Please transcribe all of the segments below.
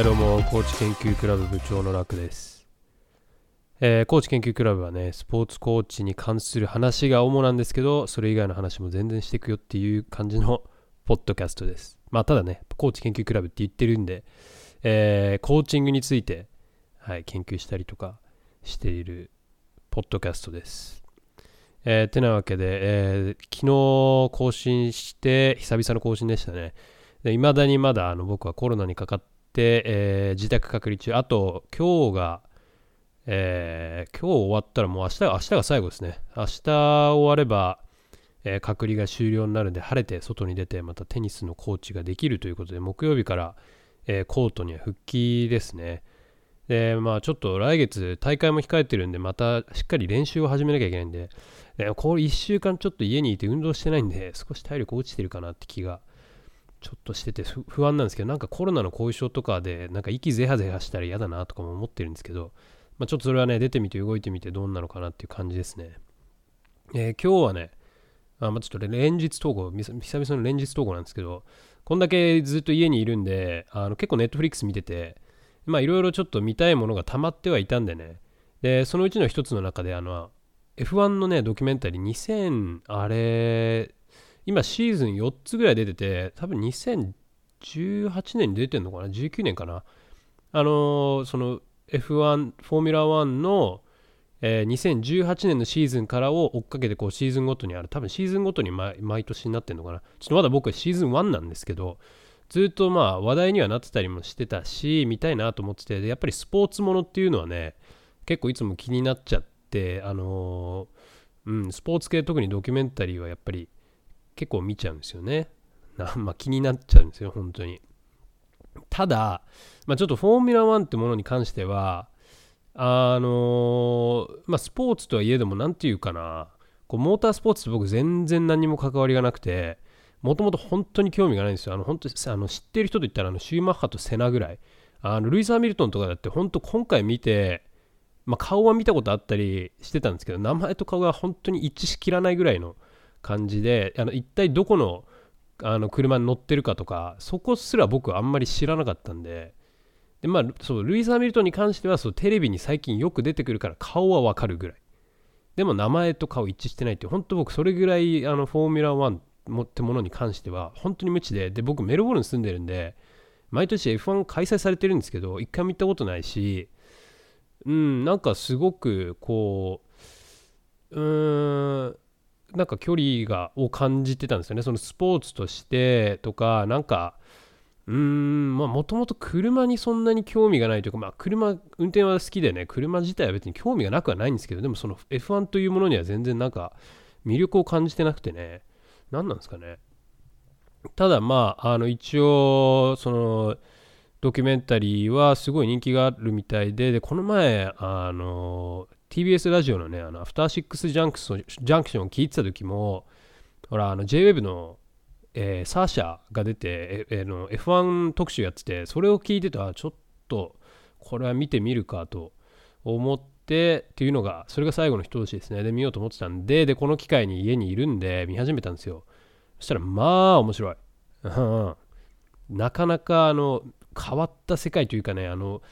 はいどうも、高知研究クラブ部長の楽です。えー、高知研究クラブはね、スポーツコーチに関する話が主なんですけど、それ以外の話も全然していくよっていう感じの ポッドキャストです。まあ、ただね、コーチ研究クラブって言ってるんで、えー、コーチングについて、はい、研究したりとかしているポッドキャストです。えー、てなわけで、えー昨日更新して、久々の更新でしたね。いまだにまだあの僕はコロナにかかって、えー自宅隔離中、あと今日が、えー今日終わったらもう明日明日が最後ですね。明日終われば、えー隔離が終了になるんで、晴れて外に出て、またテニスのコーチができるということで、木曜日から、えーコートには復帰ですね。で、まあちょっと来月大会も控えてるんで、またしっかり練習を始めなきゃいけないんで、でこれ1週間ちょっと家にいて運動してないんで、少し体力落ちてるかなって気がちょっとしてて不安なんですけど、なんかコロナの後遺症とかで、なんか息ゼハゼハしたら嫌だなとかも思ってるんですけど、まあ、ちょっとそれはね、出てみて動いてみてどんなのかなっていう感じですね。えー今日はね、あまあ、ちょっと連日投稿、久々の連日投稿なんですけど、こんだけずっと家にいるんで、あの結構ネットフリックス見てて、まあいろいろちょっと見たいものが溜まってはいたんでね、で、そのうちの一つの中で、あの、F1 のね、ドキュメンタリー2000、あれ、今シーズン4つぐらい出てて、多分2018年に出てんのかな ?19 年かな？あのーその F1、フォーミュラー1の、えー2018年のシーズンからを追っかけてこうシーズンごとにある。多分シーズンごとに毎年になってんのかな？ちょっとまだ僕はシーズン1なんですけど、ずっとまあ話題にはなってたりもしてたし、見たいなと思ってて、やっぱりスポーツものっていうのはね、結構いつも気になっちゃって、あのーうん、スポーツ系特にドキュメンタリーはやっぱり結構見ちゃうんですよね。まあ、気になっちゃうんですよ、本当に。ただ、まあ、ちょっとフォーミュラ1ってものに関しては、あのーまあ、スポーツとはいえども、なんていうかな、こうモータースポーツって僕全然何にも関わりがなくて、もともと本当に興味がないんですよ。あの本当にあの知ってる人といったらあのシューマッハとセナぐらい。あのルイス・ハミルトンとかだって本当今回見て、まあ、顔は見たことあったりしてたんですけど名前と顔が本当に一致しきらないぐらいの感じであの一体どこのあの車に乗ってるかとかそこすら僕あんまり知らなかったんで。で、まあ、そうルイス・ハミルトンに関してはそうテレビに最近よく出てくるから顔はわかるぐらい。でも名前と顔一致してないって本当僕それぐらいあのフォーミュラー1もってものに関しては本当に無知で。で僕メルボルン住んでるんで毎年 F1 開催されてるんですけど一回も行ったことないしうんなんかすごくこううーんなんか距離がを感じてたんですよね。そのスポーツとしてとかなんかうーんまあもともと車にそんなに興味がないというかまあ車運転は好きでね車自体は別に興味がなくはないんですけどでもその F1 というものには全然なんか魅力を感じてなくてね何なんですかね。ただまああの一応そのドキュメンタリーはすごい人気があるみたいででこの前あの TBS ラジオのねあのアフターシックスジャンクションジャンクションを聞いてた時もほらあの JWEB の、えーサーシャが出て、ええーの F1 特集やっててそれを聞いてたらちょっとこれは見てみるかと思ってっていうのがそれが最後の一押しですね。で見ようと思ってたんででこの機会に家にいるんで見始めたんですよ。そしたらまあ面白い。なかなかあの変わった世界というかねあの、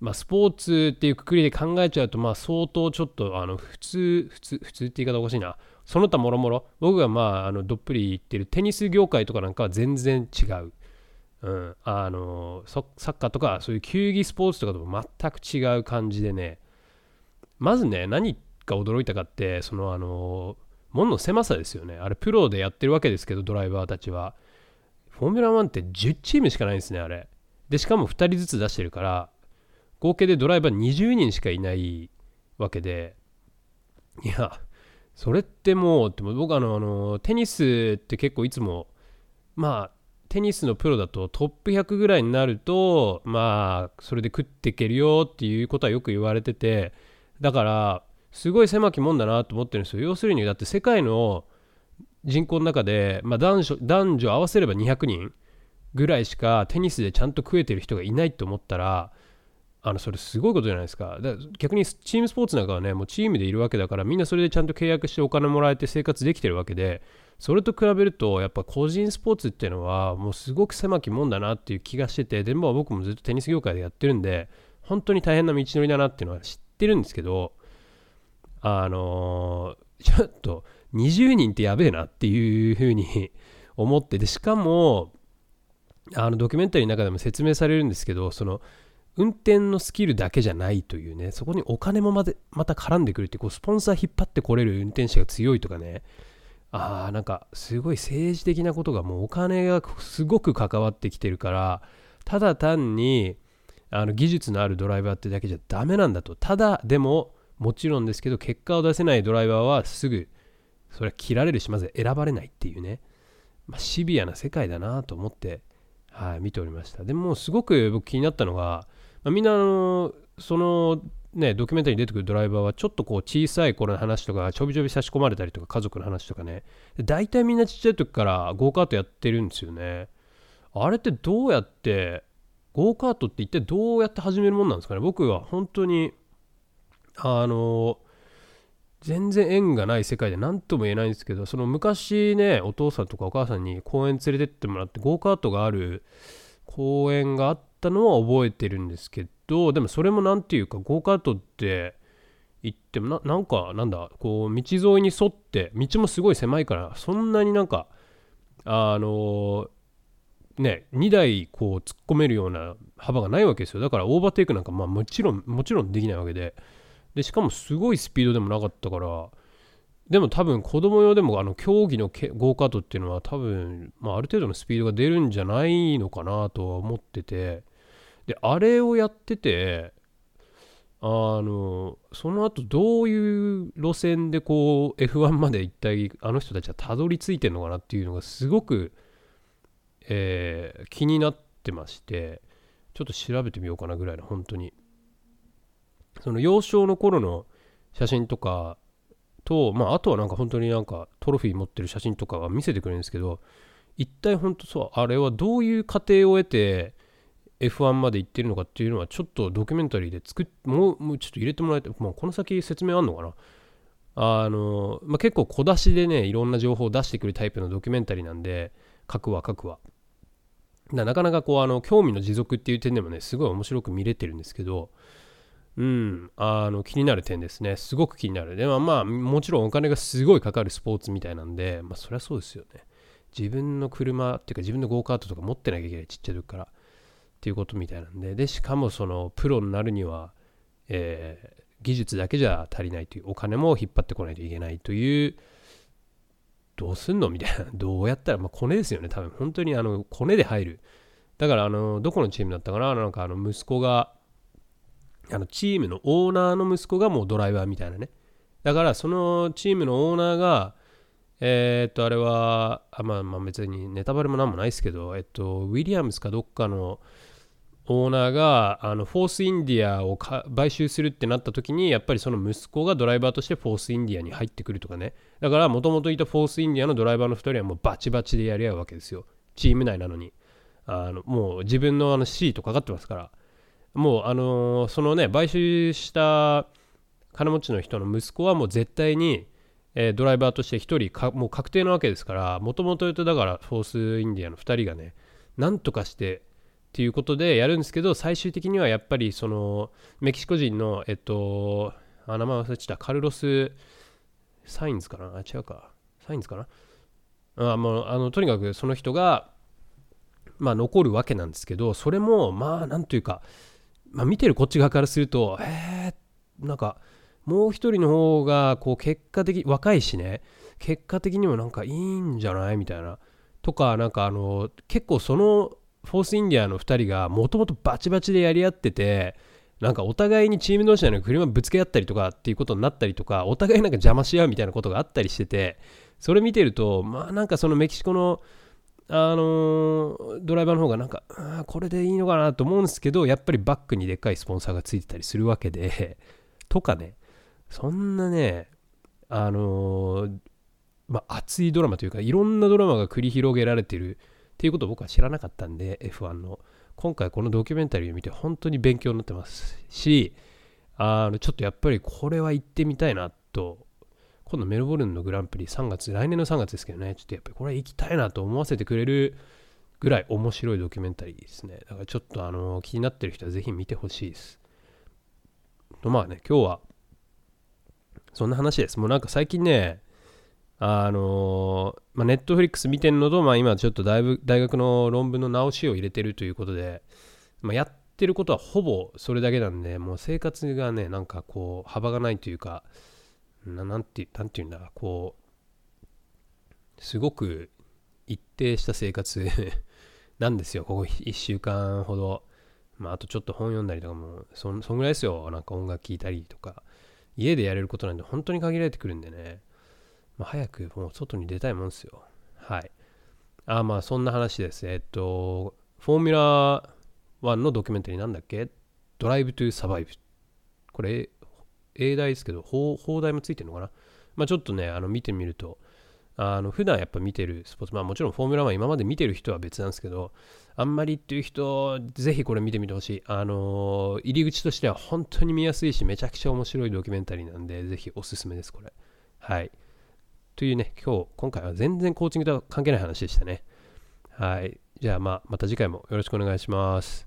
まあ、スポーツっていうくくりで考えちゃうと、まあ、相当ちょっとあの普通普通普通って言い方おかしいな。その他もろもろ。僕がまああのどっぷり言ってるテニス業界とかなんかは全然違う、うん、あのサッカーとかそういう球技スポーツとかとも全く違う感じでね。まずね何が驚いたかってそのあの門の狭さですよね。あれプロでやってるわけですけどドライバーたちは。フォーミュラー1って10チームしかないんですねあれ。でしかも2人ずつ出してるから合計でドライバー20人しかいないわけで。いやそれってもう僕あのあのテニスって結構いつもまあテニスのプロだとトップ100ぐらいになるとまあそれで食っていけるよっていうことはよく言われてて。だからすごい狭きもんだなと思ってるんですよ。要するにだって世界の人口の中で、まあ、男女男女合わせれば200人ぐらいしかテニスでちゃんと食えてる人がいないと思ったらあのそれすごいことじゃないですか。だか逆にチームスポーツなんかはねもうチームでいるわけだからみんなそれでちゃんと契約してお金もらえて生活できてるわけでそれと比べるとやっぱ個人スポーツっていうのはもうすごく狭きもんだなっていう気がしててでも僕もずっとテニス業界でやってるんで本当に大変な道のりだなっていうのは知ってるんですけどあのー、ちょっと20人ってやべえなっていうふうに 思ってでしかもあのドキュメンタリーの中でも説明されるんですけどその運転のスキルだけじゃないというねそこにお金もまでまた絡んでくるってこうスポンサー引っ張ってこれる運転手が強いとかねああなんかすごい政治的なことがもうお金がすごく関わってきてるからただ単にあの技術のあるドライバーってだけじゃダメなんだと。ただでももちろんですけど結果を出せないドライバーはすぐそれは切られるしまず選ばれないっていうね、まあ、シビアな世界だなと思って、はい、見ておりました。でもすごく僕気になったのが、みんなあのそのね、ドキュメンタリーに出てくるドライバーはちょっとこう小さい頃の話とかちょびちょび差し込まれたりとか家族の話とかね。大体みんなちっちゃい時からゴーカートやってるんですよね。あれってどうやってゴーカートって一体どうやって始めるもんなんですかね。僕は本当にあの全然縁がない世界で何とも言えないんですけどその昔ねお父さんとかお母さんに公園連れてってもらってゴーカートがある公園があったのは覚えてるんですけどでもそれも何ていうかゴーカートって言ってもなんかなんだこう道沿いに沿って道もすごい狭いからそんなになんかあのね2台こう突っ込めるような幅がないわけですよ。だからオーバーテイクなんかまあもちろんもちろんできないわけで。でしかもすごいスピードでもなかったからでも多分子供用でもあの競技のゴーカートっていうのは多分、まあ、ある程度のスピードが出るんじゃないのかなとは思ってて。であれをやっててあのその後どういう路線でこう F1 まで一体あの人たちはたどり着いてるのかなっていうのがすごく、えー、気になってましてちょっと調べてみようかなぐらいの本当に。その幼少の頃の写真とかと、まあ、あとはなんか本当になんかトロフィー持ってる写真とかは見せてくれるんですけど一体本当そうあれはどういう過程を得て F1 まで行ってるのかっていうのはちょっとドキュメンタリーで作っもうもうちょっと入れてもらえて、まあ、この先説明あんのかな？あの、まあ、結構小出しでねいろんな情報を出してくるタイプのドキュメンタリーなんで書くわ書くわなかなかこうあの興味の持続っていう点でもねすごい面白く見れてるんですけどうん、あの気になる点ですね。すごく気になる。でもまあ、もちろんお金がすごいかかるスポーツみたいなんで、まあそりゃそうですよね。自分の車っていうか自分のゴーカートとか持ってなきゃいけない、ちっちゃい時から。っていうことみたいなんで、で、しかもそのプロになるには、えー、技術だけじゃ足りないという、お金も引っ張ってこないといけないという、どうすんのみたいな。どうやったら、まあ、コネですよね。多分、本当にあの、コネで入る。だから、あの、どこのチームだったかななんか、あの、息子が、あのチームのオーナーの息子がもうドライバーみたいなね。だからそのチームのオーナーが、えー、っと、あれは、あまあ、まあ別にネタバレもなんもないですけど、えっと、ウィリアムスかどっかのオーナーがあのフォースインディアを買収するってなった時にやっぱりその息子がドライバーとしてフォースインディアに入ってくるとかね。だからもともといたフォースインディアのドライバーの2人はもうバチバチでやり合うわけですよ。チーム内なのに。あのもう自分のあのシートかかってますから。もうあの、そのね買収した金持ちの人の息子はもう絶対に、え、ドライバーとして1人かもう確定なわけですからもともと言うとだからフォースインディアの2人がねなんとかしてっていうことでやるんですけど最終的にはやっぱりそのメキシコ人のえっとあ名前忘れちゃったカルロス・サインズかな？あ違うか。サインズかな？あもうあのとにかくその人がまあ残るわけなんですけどそれもまあなんというかまあ、見てるこっち側からすると、えー、なんか、もう一人の方が、こう、結果的、若いしね、結果的にもなんかいいんじゃない？みたいな。とか、なんかあの、結構その、フォースインディアの2人がもともとバチバチでやり合ってて、なんかお互いにチーム同士なのに車ぶつけ合ったりとかっていうことになったりとか、お互いなんか邪魔し合うみたいなことがあったりしてて、それ見てると、まあなんかそのメキシコのあのー、ドライバーの方がなんか、これでいいのかなと思うんですけど、やっぱりバックにでっかいスポンサーがついてたりするわけで、とかね、そんなね、あのー、まあ、熱いドラマというか、いろんなドラマが繰り広げられてるっていうことを僕は知らなかったんで、F1 の。今回このドキュメンタリーを見て本当に勉強になってますし、あの、ちょっとやっぱりこれは行ってみたいなと、今度メルボルンのグランプリ3月、来年の3月ですけどね、ちょっとやっぱりこれは行きたいなと思わせてくれるぐらい面白いドキュメンタリーですね。だからちょっとあの気になってる人はぜひ見てほしいです。とまあね、今日はそんな話です。もうなんか最近ね、あの、まあ、ネットフリックス見てるのと、まあ、今ちょっとだいぶ大学の論文の直しを入れてるということで、まあ、やってることはほぼそれだけなんで、もう生活がね、なんかこう、幅がないというか、ななんて、なんていうんだ、こう、すごく一定した生活 なんですよ、ここ1週間ほど。まあ、あとちょっと本読んだりとかも、そんそんぐらいですよ。なんか音楽聴いたりとか。家でやれることなんで本当に限られてくるんでね。まあ、早くもう外に出たいもんですよ。はい。あまあそんな話です。えっと、フォーミュラー1のドキュメンタリーなんだっけ？ドライブトゥサバイブ。これ、英題ですけど、放題もついてるのかな？まあちょっとね、あの見てみると、あの普段やっぱ見てるスポーツ、まあもちろんフォーミュラ1今まで見てる人は別なんですけど、あんまりっていう人、ぜひこれ見てみてほしい。あのー、入り口としては本当に見やすいし、めちゃくちゃ面白いドキュメンタリーなんで、ぜひおすすめです、これ。はい。というね、今日、今回は全然コーチングとは関係ない話でしたね。はい。じゃあまあ、また次回もよろしくお願いします。